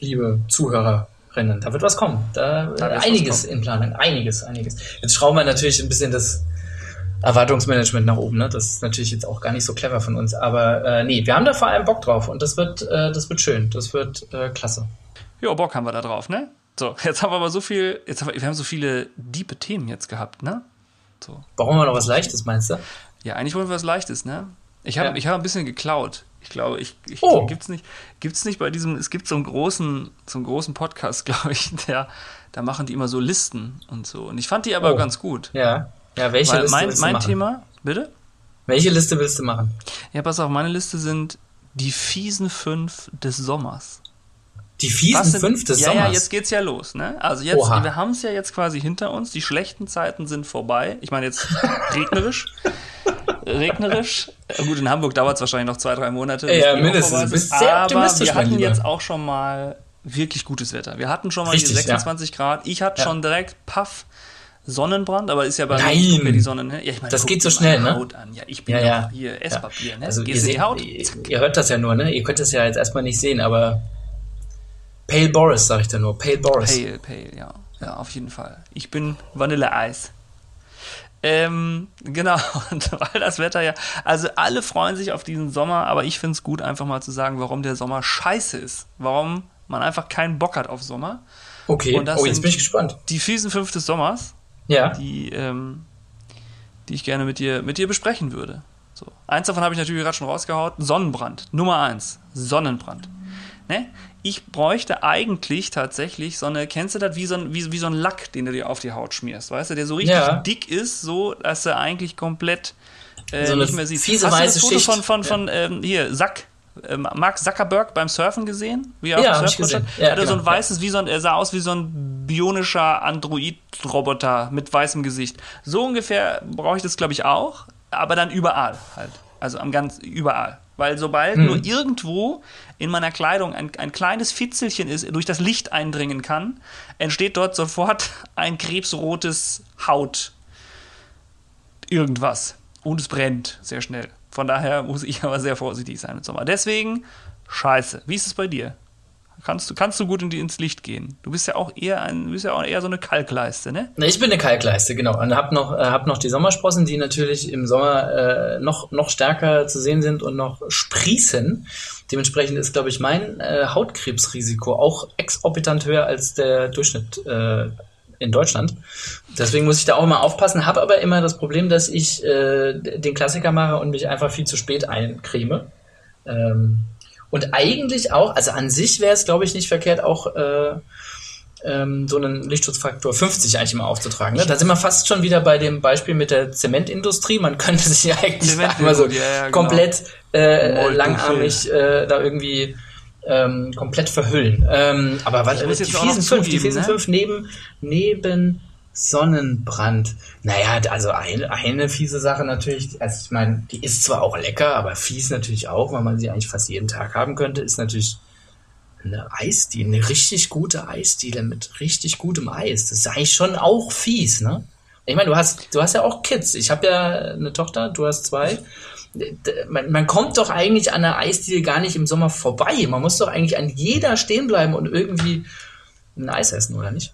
Liebe Zuhörer, Rennen. Da wird was kommen. Da, da einiges in Planung. Einiges, einiges. Jetzt schrauben wir natürlich ein bisschen das Erwartungsmanagement nach oben. Ne? Das ist natürlich jetzt auch gar nicht so clever von uns. Aber äh, nee, wir haben da vor allem Bock drauf und das wird, äh, das wird schön. Das wird äh, klasse. Ja, Bock haben wir da drauf, ne? So, jetzt haben wir aber so viel, jetzt haben wir, wir haben so viele diepe Themen jetzt gehabt, ne? So. Brauchen wir noch was Leichtes, meinst du? Ja, eigentlich wollen wir was Leichtes, ne? Ich habe ja. hab ein bisschen geklaut. Ich glaube, ich, ich oh. gibt's nicht, gibt's nicht bei diesem, es gibt so einen großen, so einen großen Podcast, glaube ich, der, da machen die immer so Listen und so. Und ich fand die aber oh. ganz gut. Ja. Ja, welche Weil Liste mein, willst du mein machen? Thema, bitte? Welche Liste willst du machen? Ja, pass auf, meine Liste sind die fiesen fünf des Sommers. Die fiesen sind, fünf des ja, Sommers? Ja, jetzt geht's ja los, ne? Also jetzt, Oha. wir haben es ja jetzt quasi hinter uns. Die schlechten Zeiten sind vorbei. Ich meine jetzt regnerisch regnerisch. Gut, in Hamburg dauert es wahrscheinlich noch zwei, drei Monate. Ja, mindestens. Du bist sehr aber wir hatten jetzt auch schon mal wirklich gutes Wetter. Wir hatten schon mal Richtig, hier 26 ja. Grad. Ich hatte ja. schon direkt Paff. Sonnenbrand, aber ist ja bei Nein. mir die Sonne. Ne? Ja, ich meine, das geht so schnell, ne? Haut an. Ja, ich bin ja, ja. hier Esspapier, ne? Also ihr, seht, Haut? ihr hört das ja nur, ne? Ihr könnt das ja jetzt erstmal nicht sehen, aber Pale Boris, sag ich da nur. Pale Boris. Pale, pale, ja. Ja, auf jeden Fall. Ich bin Vanilleeis. Ähm, genau, und weil das Wetter ja, also alle freuen sich auf diesen Sommer, aber ich finde es gut, einfach mal zu sagen, warum der Sommer scheiße ist. Warum man einfach keinen Bock hat auf Sommer. Okay, oh, jetzt bin ich gespannt. Die fiesen fünf des Sommers, ja. die, ähm, die ich gerne mit dir, mit dir besprechen würde. So. Eins davon habe ich natürlich gerade schon rausgehauen. Sonnenbrand. Nummer eins. Sonnenbrand. Ne? Ich bräuchte eigentlich tatsächlich so eine, kennst du das, wie so, ein, wie, wie so ein Lack, den du dir auf die Haut schmierst, weißt du, der so richtig ja. dick ist, so, dass er eigentlich komplett äh, so nicht mehr siehst. Fiese Hast du das Foto von, von, von ja. ähm, hier, Sack, äh, Mark Zuckerberg beim Surfen gesehen? Wie er ja, auf dem Surfboard ja, hatte genau, so ein weißes, wie so ein, er sah aus wie so ein bionischer Android-Roboter mit weißem Gesicht. So ungefähr brauche ich das, glaube ich, auch, aber dann überall halt. Also am ganz überall. Weil sobald hm. nur irgendwo in meiner Kleidung ein, ein kleines Fitzelchen ist, durch das Licht eindringen kann, entsteht dort sofort ein krebsrotes Haut. Irgendwas. Und es brennt sehr schnell. Von daher muss ich aber sehr vorsichtig sein mit Sommer. Deswegen, scheiße. Wie ist es bei dir? Kannst du, kannst du gut in die, ins Licht gehen. Du bist ja auch eher ein, bist ja auch eher so eine Kalkleiste, ne? Ich bin eine Kalkleiste, genau. Und hab noch, äh, hab noch die Sommersprossen, die natürlich im Sommer äh, noch, noch stärker zu sehen sind und noch sprießen. Dementsprechend ist, glaube ich, mein äh, Hautkrebsrisiko auch exorbitant höher als der Durchschnitt. Äh, in Deutschland. Deswegen muss ich da auch immer aufpassen, habe aber immer das Problem, dass ich äh, den Klassiker mache und mich einfach viel zu spät eincreme. Ähm, und eigentlich auch, also an sich wäre es, glaube ich, nicht verkehrt, auch äh, ähm, so einen Lichtschutzfaktor 50 eigentlich immer aufzutragen. Ne? Da sind wir fast schon wieder bei dem Beispiel mit der Zementindustrie. Man könnte sich ja eigentlich mal so ja, ja, genau. komplett äh, langarmig äh, da irgendwie ähm, komplett verhüllen. Ähm, aber was, die fiesen fünf, die zugeben, fiesen ne? fünf neben, neben Sonnenbrand. Naja, also eine, eine fiese Sache natürlich, also ich meine, die ist zwar auch lecker, aber fies natürlich auch, weil man sie eigentlich fast jeden Tag haben könnte, ist natürlich eine Eisdiele, eine richtig gute Eisdiele mit richtig gutem Eis. Das ist eigentlich schon auch fies, ne? Ich meine, du hast, du hast ja auch Kids. Ich habe ja eine Tochter, du hast zwei. Man, man kommt doch eigentlich an der Eisdiele gar nicht im Sommer vorbei. Man muss doch eigentlich an jeder stehen bleiben und irgendwie ein Eis essen, oder nicht?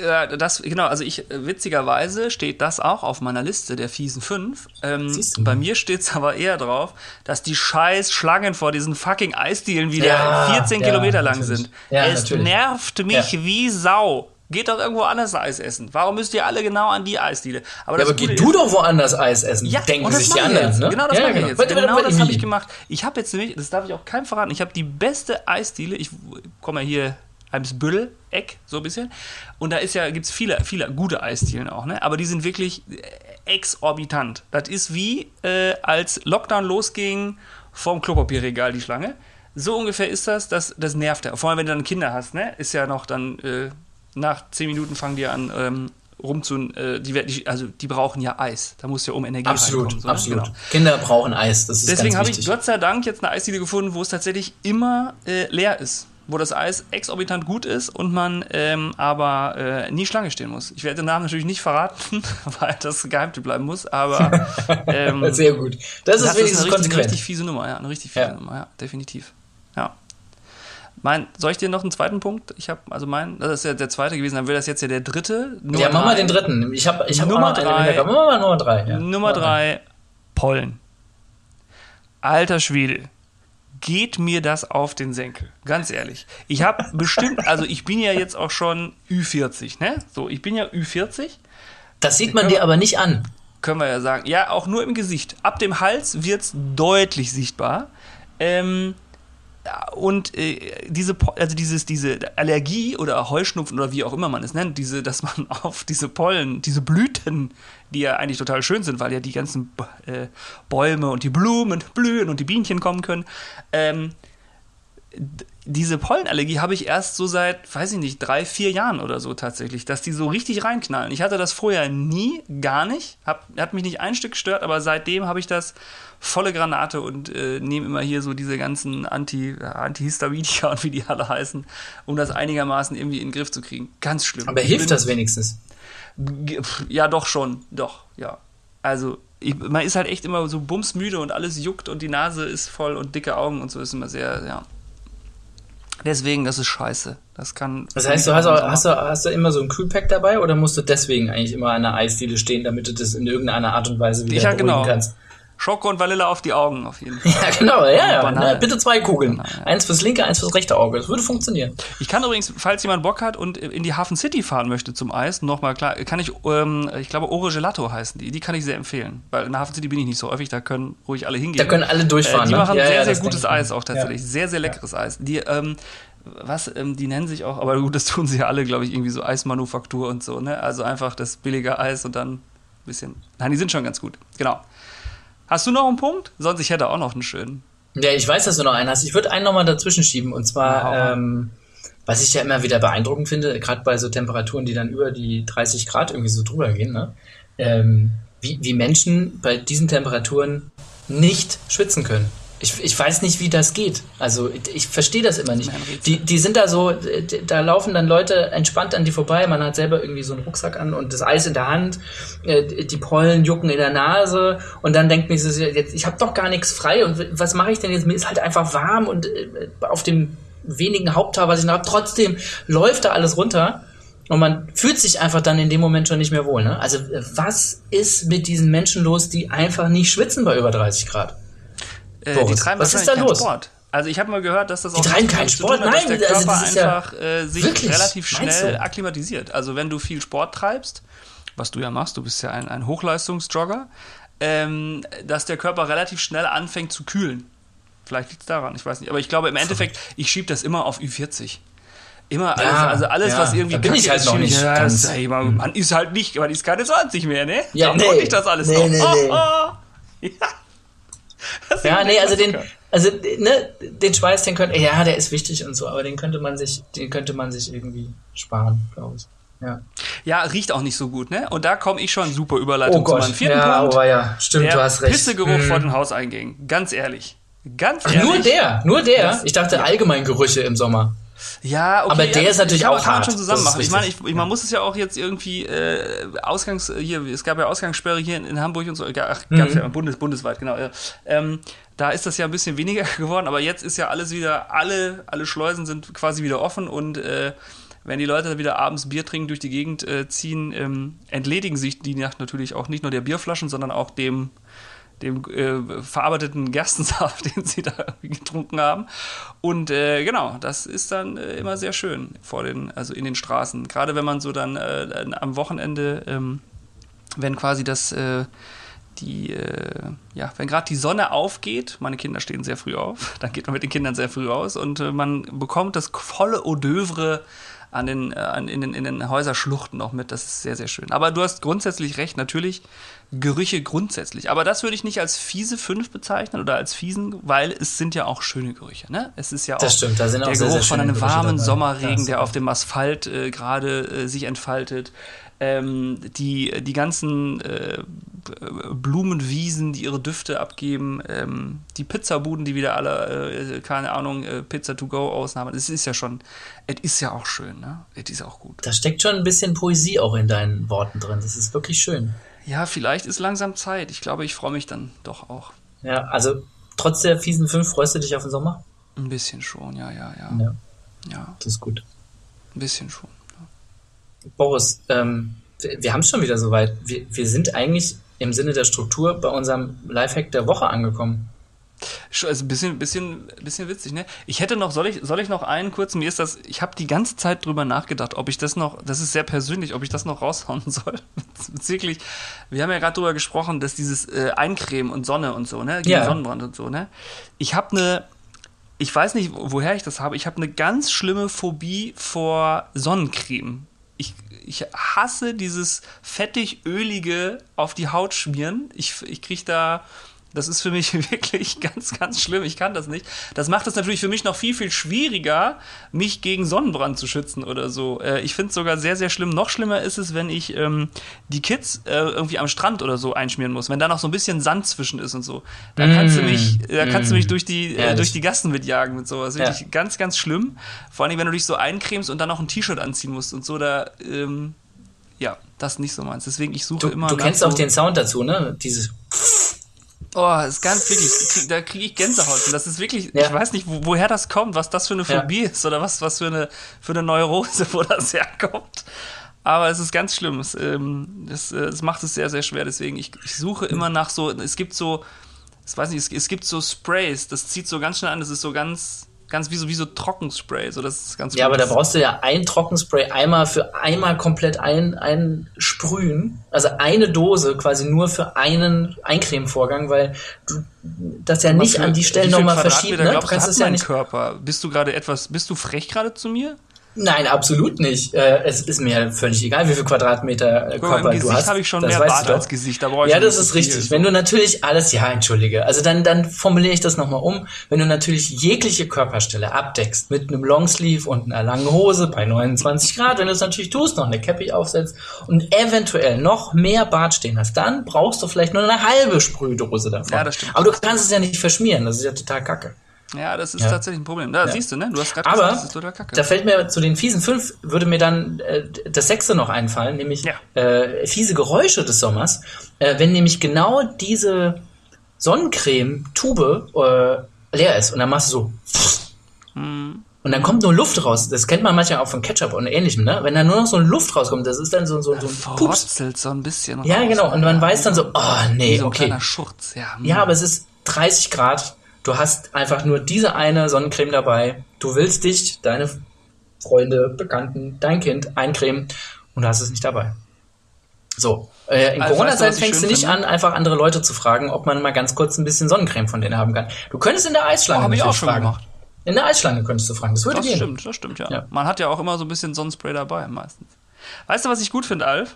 Ja, das, genau, also ich, witzigerweise steht das auch auf meiner Liste der fiesen fünf. Ähm, bei mir steht's aber eher drauf, dass die scheiß Schlangen vor diesen fucking Eisdielen wieder Ja, 14 ja, Kilometer lang natürlich. sind. Es natürlich. nervt mich wie Sau. Geht doch irgendwo anders Eis essen. Warum müsst ihr alle genau an die Eisdiele? Aber Ja, aber geh du doch woanders Eis essen, ja, denken sich die anderen. jetzt. Ne? Genau das ja, mache ich jetzt. Warte, warte, Genau warte, das habe ich gemacht. Ich habe jetzt nämlich, das darf ich auch keinem verraten, ich habe die beste Eisdiele, ich komme ja hier Eimsbüttel, Eck, so ein bisschen. Und da ist ja, gibt es viele, viele gute Eisdielen auch, ne? Aber die sind wirklich äh, exorbitant. Das ist wie, äh, als Lockdown losging, vorm Klopapierregal die Schlange. So ungefähr ist das, das, das nervt ja. Vor allem, wenn du dann Kinder hast, ne? Ist ja noch dann, äh, nach zehn Minuten fangen die an, ähm, rum zu, äh, die, also die brauchen ja Eis. Da muss ja um Energie Absolut, so, ne? absolut. Genau. Kinder brauchen Eis, das ist Deswegen habe ich. Gott sei Dank jetzt eine Eisdiele gefunden, wo es tatsächlich immer äh, leer ist. Wo das Eis exorbitant gut ist und man ähm, aber äh, nie Schlange stehen muss. Ich werde den Namen natürlich nicht verraten, weil das Geheimtipp bleiben muss, aber ähm, Sehr gut. Das ist das ist wenigstens eine richtig, eine richtig fiese Nummer, ja, eine richtig fiese Ja. Nummer, ja, definitiv. Ja. Mein, soll ich dir noch einen zweiten Punkt? Ich habe, also mein, das ist ja der zweite gewesen, dann wäre das jetzt ja der dritte. Nummer ja, mach mal den dritten. Ich habe ich hab Nummer drei. Nummer drei. Ja. Nummer drei, Pollen. Alter Schwede. Geht mir das auf den Senkel. Ganz ehrlich. Ich habe bestimmt, also ich bin ja jetzt auch schon Ü40, ne? So, ich bin ja Ü40. Das sieht man dir aber nicht an. Können wir ja sagen. Ja, auch nur im Gesicht. Ab dem Hals wird es deutlich sichtbar. Ähm, und äh, diese, also dieses, diese Allergie oder Heuschnupfen oder wie auch immer man es nennt, diese, dass man auf diese Pollen, diese Blüten, die ja eigentlich total schön sind, weil ja die ganzen äh, Bäume und die Blumen blühen und die Bienchen kommen können, ähm, diese Pollenallergie habe ich erst so seit, weiß ich nicht, drei, vier Jahren oder so tatsächlich, dass die so richtig reinknallen. Ich hatte das vorher nie, gar nicht, hab, hat mich nicht ein Stück gestört, aber seitdem habe ich das volle Granate und äh, nehme immer hier so diese ganzen Anti, Antihistaminika und wie die alle heißen, um das einigermaßen irgendwie in den Griff zu kriegen. Ganz schlimm. Aber hilft das wenigstens? Ja, doch schon, doch, ja. Also, ich, man ist halt echt immer so bumsmüde und alles juckt und die Nase ist voll und dicke Augen und so ist immer sehr, ja. Deswegen, das ist scheiße. Das kann. Das heißt, du hast, auch, hast, du, hast du immer so ein Kühlpack dabei oder musst du deswegen eigentlich immer an der Eisdiele stehen, damit du das in irgendeiner Art und Weise wieder Ja, genau. kannst? Schoko und Vanille auf die Augen auf jeden Fall. Ja, genau, ja, ja. Na, bitte zwei Kugeln. Banane, ja. Eins fürs linke, eins fürs rechte Auge. Das würde funktionieren. Ich kann übrigens, falls jemand Bock hat und in die Hafen City fahren möchte zum Eis, nochmal klar, kann ich, ähm, ich glaube, Ore Gelato heißen die. Die kann ich sehr empfehlen. Weil in der Hafen City bin ich nicht so häufig, da können ruhig alle hingehen. Da können alle durchfahren. Äh, die ne? machen ja, sehr, sehr gutes Eis auch tatsächlich. Sehr, sehr leckeres Eis. Die, ähm, was, ähm, die nennen sich auch, aber gut, das tun sie ja alle, glaube ich, irgendwie so Eismanufaktur und so, ne? Also einfach das billige Eis und dann ein bisschen. Nein, die sind schon ganz gut. Genau. Hast du noch einen Punkt? Sonst ich hätte auch noch einen schönen. Ja, ich weiß, dass du noch einen hast. Ich würde einen nochmal dazwischen schieben. Und zwar, mal. ähm, was ich ja immer wieder beeindruckend finde, gerade bei so Temperaturen, die dann über die 30 Grad irgendwie so drüber gehen, ne? ähm, wie, wie Menschen bei diesen Temperaturen nicht schwitzen können. Ich, ich weiß nicht, wie das geht. Also ich, ich verstehe das immer nicht. Die, die sind da so, da laufen dann Leute entspannt an die vorbei. Man hat selber irgendwie so einen Rucksack an und das Eis in der Hand. äh, Die Pollen jucken in der Nase und dann denkt man sich, so, jetzt, ich habe doch gar nichts frei und was mache ich denn jetzt? Mir ist halt einfach warm und äh, auf dem wenigen Haupthaar, was ich noch habe, trotzdem läuft da alles runter. Und man fühlt sich einfach dann in dem Moment schon nicht mehr wohl. Ne? Also äh, was ist mit diesen Menschen los, die einfach nicht schwitzen bei über 30 Grad? Äh, die treiben was ist da los? Sport. Also ich habe mal gehört, dass das Die treiben keinen zu tun Sport? hat, dass Nein, der also Körper das ist ja- einfach äh, sich Wirklich? relativ schnell akklimatisiert. Also wenn du viel Sport treibst, was du ja machst, du bist ja ein, ein Hochleistungsjogger, ähm, dass der Körper relativ schnell anfängt zu kühlen. Vielleicht liegt es daran, ich weiß nicht. Aber ich glaube im Endeffekt, ich schiebe das immer auf Ü40. Immer alles, Ja, also alles, ja, was irgendwie bin ich halt ist, noch nicht ja, ganz- das- ey, man, man ist halt nicht, man ist keine 20 mehr, ne? Ja, nee. konnte ich das alles Nee, noch. nee, Oh, nee. oh. Ja. Ja, nee, also den, also ne, den Schweiß, den könnte, ja, der ist wichtig und so, aber den könnte man sich, den könnte man sich irgendwie sparen, glaube ich. Ja. Ja, riecht auch nicht so gut, ne? Und da komme ich schon super Überleitung Oh Gott, zu meinem vierten ja, Punkt. oh ja, stimmt, der du hast recht. Pissegeruch Hm. vor den Hauseingängen. Ganz ehrlich. Ganz ehrlich. Nur der, nur der. Das- ich dachte allgemein Gerüche im Sommer. Ja, okay, Aber der ja, ist natürlich kann auch kann man hart. schon zusammen machen. Ich meine, ich, ich, man muss es ja auch jetzt irgendwie äh, Ausgangs hier, es gab ja Ausgangssperre hier in, in Hamburg und so, ja, ach, gab's Mhm. ja bundes, bundesweit, genau. Ja. Ähm, da ist das ja ein bisschen weniger geworden, aber jetzt ist ja alles wieder, alle, alle Schleusen sind quasi wieder offen und äh, wenn die Leute dann wieder abends Bier trinken durch die Gegend äh, ziehen, ähm, entledigen sich die Nacht natürlich auch nicht nur der Bierflaschen, sondern auch dem dem äh, verarbeiteten Gerstensaft, den sie da getrunken haben. Und äh, genau, das ist dann äh, immer sehr schön vor den, also in den Straßen. Gerade wenn man so dann äh, am Wochenende, ähm, wenn quasi das äh, die, äh, ja, wenn gerade die Sonne aufgeht, meine Kinder stehen sehr früh auf, dann geht man mit den Kindern sehr früh aus und man bekommt das volle Eau d'oeuvre an den, an, in, den, in den Häuserschluchten noch mit. Das ist sehr, sehr schön. Aber du hast grundsätzlich recht, natürlich Gerüche grundsätzlich. Aber das würde ich nicht als fiese 5 bezeichnen oder als fiesen, weil es sind ja auch schöne Gerüche. Ne? Es ist ja auch Das stimmt, da sind auch der sehr, Geruch sehr von einem warmen dabei. Sommerregen, Ja, der auf dem Asphalt äh, gerade äh, sich entfaltet. Ähm, die, die ganzen äh, Blumenwiesen, die ihre Düfte abgeben, ähm, die Pizzabuden, die wieder alle, äh, keine Ahnung, äh, Pizza to go ausnahmen. Es ist ja schon, es ist ja auch schön, ne? Es ist auch gut. Da steckt schon ein bisschen Poesie auch in deinen Worten drin. Das ist wirklich schön. Ja, vielleicht ist langsam Zeit. Ich glaube, ich freue mich dann doch auch. Ja, also trotz der fiesen 5 freust du dich auf den Sommer? Ein bisschen schon, ja, ja, ja. Ja, Ja, das ist gut. ein bisschen schon. Boris, ähm, wir, wir haben es schon wieder soweit. Wir, wir sind eigentlich im Sinne der Struktur bei unserem Lifehack der Woche angekommen. Also ein bisschen, bisschen, bisschen witzig, ne? Ich hätte noch, soll ich, soll ich noch einen kurzen, mir ist das, ich habe die ganze Zeit drüber nachgedacht, ob ich das noch, das ist sehr persönlich, ob ich das noch raushauen soll. Wirklich, wir haben ja gerade drüber gesprochen, dass dieses äh, Eincremen und Sonne und so, ne? Gegen Ja. Sonnenbrand und so, ne? Ich habe eine, ich weiß nicht, woher ich das habe, ich habe eine ganz schlimme Phobie vor Sonnencreme. Ich, ich hasse dieses fettig-ölige auf die Haut schmieren. Ich, ich kriege da, das ist für mich wirklich ganz, ganz schlimm. Ich kann das nicht. Das macht es natürlich für mich noch viel, viel schwieriger, mich gegen Sonnenbrand zu schützen oder so. Äh, ich finde es sogar sehr, sehr schlimm. Noch schlimmer ist es, wenn ich ähm, die Kids äh, irgendwie am Strand oder so einschmieren muss. Wenn da noch so ein bisschen Sand zwischen ist und so. Da kannst du mich, da kannst du mich durch die, äh, durch die Gassen mitjagen mit sowas. Ja. Wirklich ganz, ganz schlimm. Vor allem, wenn du dich so eincremst und dann noch ein T-Shirt anziehen musst und so, da, ähm, ja, das ist nicht so meins. Deswegen, ich suche Du, immer du kennst so, auch den Sound dazu, ne? Dieses. Oh, ist ganz wirklich, da kriege ich Gänsehaut. Und Das ist wirklich, Ja. ich weiß nicht, wo, woher das kommt, was das für eine Ja. Phobie ist oder was, was für eine, für eine Neurose, wo das herkommt. Aber es ist ganz schlimm. Es, ähm, das, äh, es macht es sehr, sehr schwer. Deswegen, ich, ich suche immer nach so, es gibt so, ich weiß nicht, es, es gibt so Sprays, das zieht so ganz schnell an, das ist so ganz, ganz wie so, wie so Trockenspray. So, das ist ganz Ja, aber da brauchst du ja ein Trockenspray einmal für einmal komplett ein, einsprühen. Also eine Dose quasi nur für einen Eincremevorgang, weil du das ja nicht Für- an die Stellen nochmal verschieben. Ne? Glaubst du, kannst es ja nicht. Körper. Bist du gerade etwas, bist du frech gerade zu mir? Nein, absolut nicht. Äh, es ist mir völlig egal, wie viel Quadratmeter äh, Körper du hast. habe ich schon Das mehr Bart als Gesicht. Da brauche ich Ja, das ist viel. richtig. Wenn du natürlich alles, ja, entschuldige. Also dann, dann formuliere ich das nochmal um. Wenn du natürlich jegliche Körperstelle abdeckst mit einem Longsleeve und einer langen Hose bei 29 Grad, wenn du es natürlich tust, noch eine Cappy aufsetzt und eventuell noch mehr Bart stehen hast, dann brauchst du vielleicht nur eine halbe Sprühdose davon. Ja, das stimmt. Aber du kannst es ja nicht verschmieren. Das ist ja total kacke. Ja, das ist Ja. tatsächlich ein Problem. Da siehst du, ne? Du hast gerade Aber gesagt, das ist total kacke. da fällt mir zu den fiesen fünf, würde mir dann äh, das sechste noch einfallen, nämlich Ja. äh, fiese Geräusche des Sommers. Äh, wenn nämlich genau diese Sonnencreme-Tube äh, leer ist und dann machst du so. Hm. Und dann kommt nur Luft raus. Das kennt man manchmal auch von Ketchup und ähnlichem, ne? Wenn da nur noch so Luft rauskommt, das ist dann so, so, so ein Pups. So ein bisschen. Ja, raus. genau. Und man weiß dann so, oh Wie nee, so ein okay. kleiner Schurz. Ja, hm. Ja, aber es ist 30 Grad. Du hast einfach nur diese eine Sonnencreme dabei. Du willst dich, deine Freunde, Bekannten, dein Kind eincremen und du hast es nicht dabei. So, äh, in Also, Corona-Zeit fängst du nicht finde? an, einfach andere Leute zu fragen, ob man mal ganz kurz ein bisschen Sonnencreme von denen haben kann. Du könntest in der Eisschlange Oh, ich auch schon fragen. gemacht. In der Eisschlange könntest du fragen. Das würde Das gehen. stimmt, das stimmt, ja. Ja. Man hat ja auch immer so ein bisschen Sonnenspray dabei, meistens. Weißt du, was ich gut finde, Alf?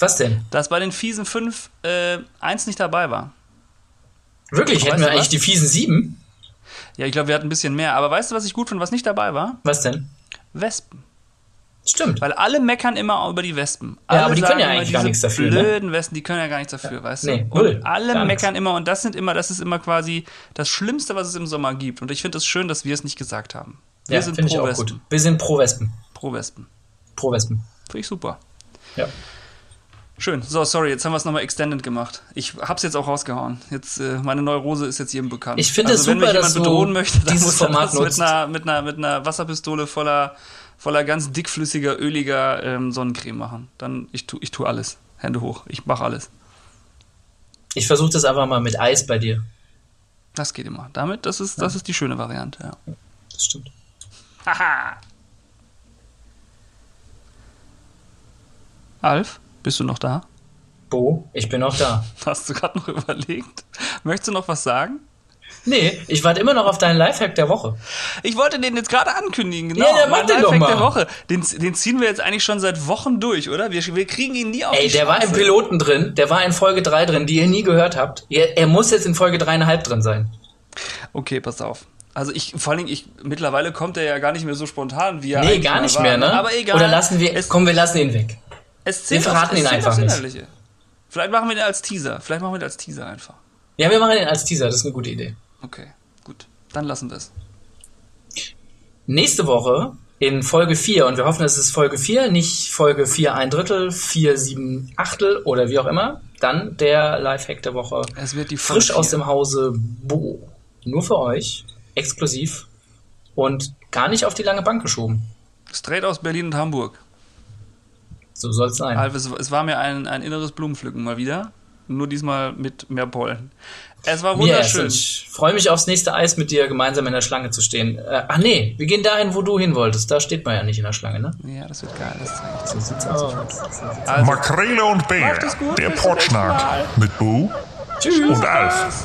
Was denn? Dass bei den fiesen 5 äh, eins nicht dabei war. Wirklich? Hätten wir was? eigentlich die fiesen sieben? Ja, ich glaube, wir hatten ein bisschen mehr. Aber weißt du, was ich gut finde, was nicht dabei war? Was denn? Wespen. Stimmt. Weil alle meckern immer über die Wespen. Ja, Alle aber die können ja eigentlich gar nichts dafür, ne? Blöden Wespen, die können ja gar nichts dafür, weißt du? Nee, und null. alle Gar meckern immer und das sind immer, das ist immer quasi das Schlimmste, was es im Sommer gibt. Und ich finde es schön, dass wir es nicht gesagt haben. Wir ja, sind finde ich pro auch Wespen. gut. Wir sind pro Wespen. Pro Wespen. Pro Wespen. Finde ich super. Ja. Schön. So, sorry, jetzt haben wir es nochmal extended gemacht. Ich hab's jetzt auch rausgehauen. Jetzt, äh, meine Neurose ist jetzt jedem bekannt. Ich finde also, es wenn super, mich dass jemand du bedrohen möchte, dann muss er Format das mit einer, mit, einer, mit einer Wasserpistole voller, voller ganz dickflüssiger, öliger ähm, Sonnencreme machen. Dann, ich tu, ich tu alles. Hände hoch. Ich mach alles. Ich versuche das einfach mal mit Eis bei dir. Das geht immer. Damit, das ist, das ist die schöne Variante, ja. Das stimmt. Haha. Alf, bist du noch da? Bo, ich bin auch da. Hast du gerade noch überlegt? Möchtest du noch was sagen? Nee, ich warte immer noch auf deinen Lifehack der Woche. Ich wollte den jetzt gerade ankündigen, genau. Ja, dann mach Mein den doch Lifehack mal. der Woche. Den, den ziehen wir jetzt eigentlich schon seit Wochen durch, oder? Wir, wir kriegen ihn nie auf Ey, die der war im Straße. Piloten drin, der war in Folge 3 drin, die ihr nie gehört habt. Er, er muss jetzt in Folge 3,5 drin sein. Okay, pass auf. Also ich, vor allen Dingen, ich, mittlerweile kommt er ja gar nicht mehr so spontan, wie er Nee, gar nicht war, mehr, ne? Aber egal. Oder lassen wir, es, komm, wir lassen ihn weg. Es zählt wir verraten es ihn einfach nicht. Vielleicht machen wir den als Teaser. Vielleicht machen wir den als Teaser einfach. Ja, wir machen ihn als Teaser, das ist eine gute Idee. Okay, gut. Dann lassen wir es. Nächste Woche in Folge 4, und wir hoffen, es ist Folge 4, nicht Folge 4 ein Drittel, 4 sieben Achtel oder wie auch immer, dann der Lifehack der Woche. Es wird die Frisch Folge aus vier. dem Hause Bo. Nur für euch, exklusiv und gar nicht auf die lange Bank geschoben. Straight aus Berlin und Hamburg. So soll es sein. Alf, es, es war mir ein, ein inneres Blumenpflücken mal wieder. Nur diesmal mit mehr Pollen. Es war wunderschön. Und Ich freue mich aufs nächste Eis mit dir gemeinsam in der Schlange zu stehen. Äh, ach nee, wir gehen dahin, wo du hin wolltest. Da steht man ja nicht in der Schlange, ne? Ja, das wird geil. Das zeige ich So sieht's aus. Also, Makrele und Bär, gut, der Portschnack mit Boo Tschüss. und Alf.